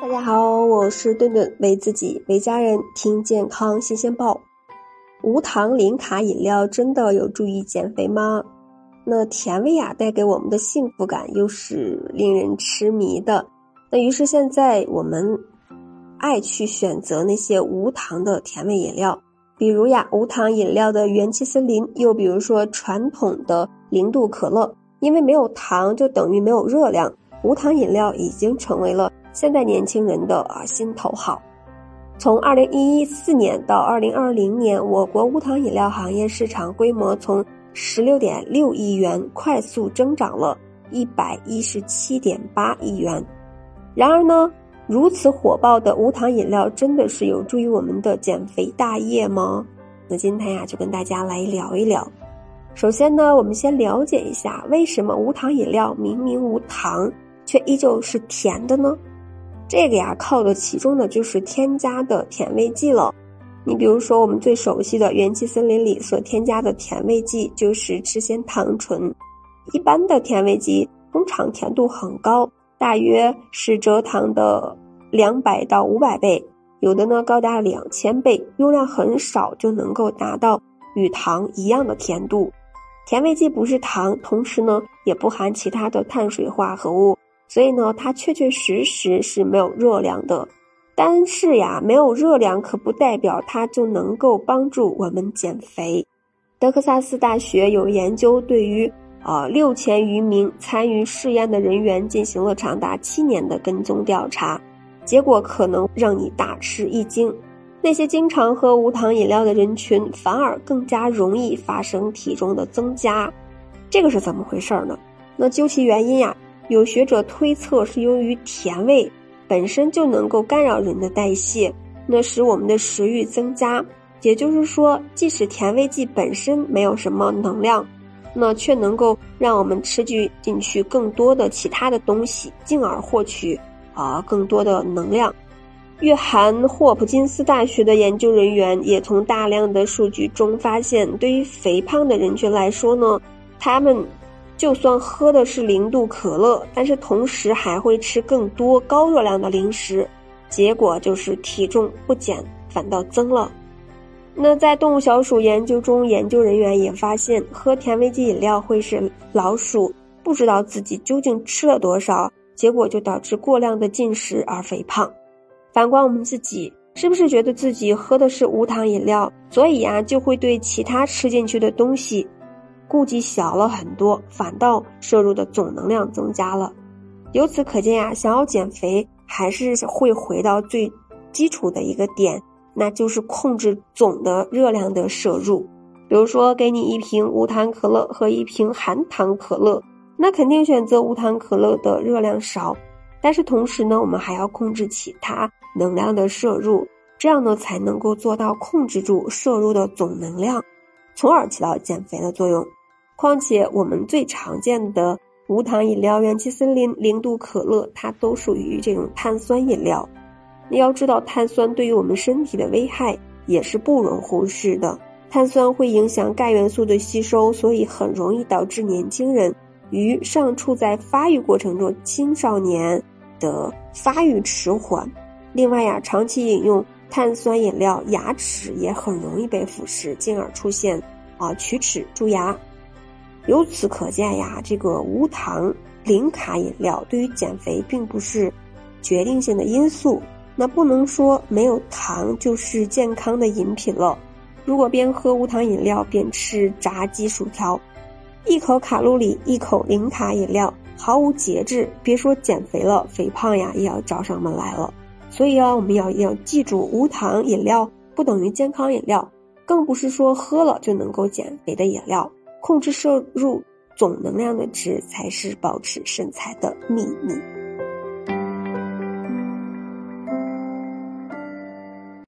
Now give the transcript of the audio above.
大家好，我是顿顿，为自己、为家人听健康新鲜报。无糖零卡饮料真的有助于减肥吗？那甜味啊，带给我们的幸福感又是令人痴迷的。那于是现在我们爱去选择那些无糖的甜味饮料，比如呀，无糖饮料的元气森林，又比如说传统的零度可乐，因为没有糖就等于没有热量，无糖饮料已经成为了。现在年轻人的啊心头好，从二零一四年到二零二零年，我国无糖饮料行业市场规模从十六点六亿元快速增长了一百一十七点八亿元。然而呢，如此火爆的无糖饮料真的是有助于我们的减肥大业吗？那今天呀，就跟大家来聊一聊。首先呢，我们先了解一下为什么无糖饮料明明无糖，却依旧是甜的呢？这个呀，靠的其中的就是添加的甜味剂了。你比如说，我们最熟悉的元气森林里所添加的甜味剂就是赤藓糖醇。一般的甜味剂通常甜度很高，大约是蔗糖的两百到五百倍，有的呢高达两千倍，用量很少就能够达到与糖一样的甜度。甜味剂不是糖，同时呢也不含其他的碳水化合物。所以呢，它确确实实是没有热量的。但是呀，没有热量可不代表它就能够帮助我们减肥。德克萨斯大学有研究，对于呃六千余名参与试验的人员进行了长达七年的跟踪调查，结果可能让你大吃一惊。那些经常喝无糖饮料的人群，反而更加容易发生体重的增加。这个是怎么回事呢？那究其原因呀。有学者推测是由于甜味本身就能够干扰人的代谢，那使我们的食欲增加。也就是说，即使甜味剂本身没有什么能量，那却能够让我们吃进去更多的其他的东西，进而获取啊更多的能量。约翰霍普金斯大学的研究人员也从大量的数据中发现，对于肥胖的人群来说呢，他们。就算喝的是零度可乐，但是同时还会吃更多高热量的零食，结果就是体重不减反倒增了。那在动物小鼠研究中，研究人员也发现，喝甜味剂饮料会使老鼠不知道自己究竟吃了多少，结果就导致过量的进食而肥胖。反观我们自己，是不是觉得自己喝的是无糖饮料，所以呀就会对其他吃进去的东西？顾忌小了很多，反倒摄入的总能量增加了。由此可见呀，想要减肥，还是会回到最基础的一个点，那就是控制总的热量的摄入。比如说，给你一瓶无糖可乐和一瓶含糖可乐，那肯定选择无糖可乐的热量少。但是同时呢，我们还要控制其他能量的摄入，这样呢才能够做到控制住摄入的总能量，从而起到减肥的作用。况且，我们最常见的无糖饮料、元气森林、零度可乐，它都属于这种碳酸饮料。你要知道，碳酸对于我们身体的危害也是不容忽视的。碳酸会影响钙元素的吸收，所以很容易导致年轻人与尚处在发育过程中青少年的发育迟缓。另外呀，长期饮用碳酸饮料，牙齿也很容易被腐蚀，进而出现啊龋齿、蛀牙。由此可见呀，这个无糖零卡饮料对于减肥并不是决定性的因素。那不能说没有糖就是健康的饮品了。如果边喝无糖饮料边吃炸鸡薯条，一口卡路里，一口零卡饮料，毫无节制，别说减肥了，肥胖呀也要找上门来了。所以啊，我们要要记住，无糖饮料不等于健康饮料，更不是说喝了就能够减肥的饮料。控制摄入总能量的值，才是保持身材的秘密。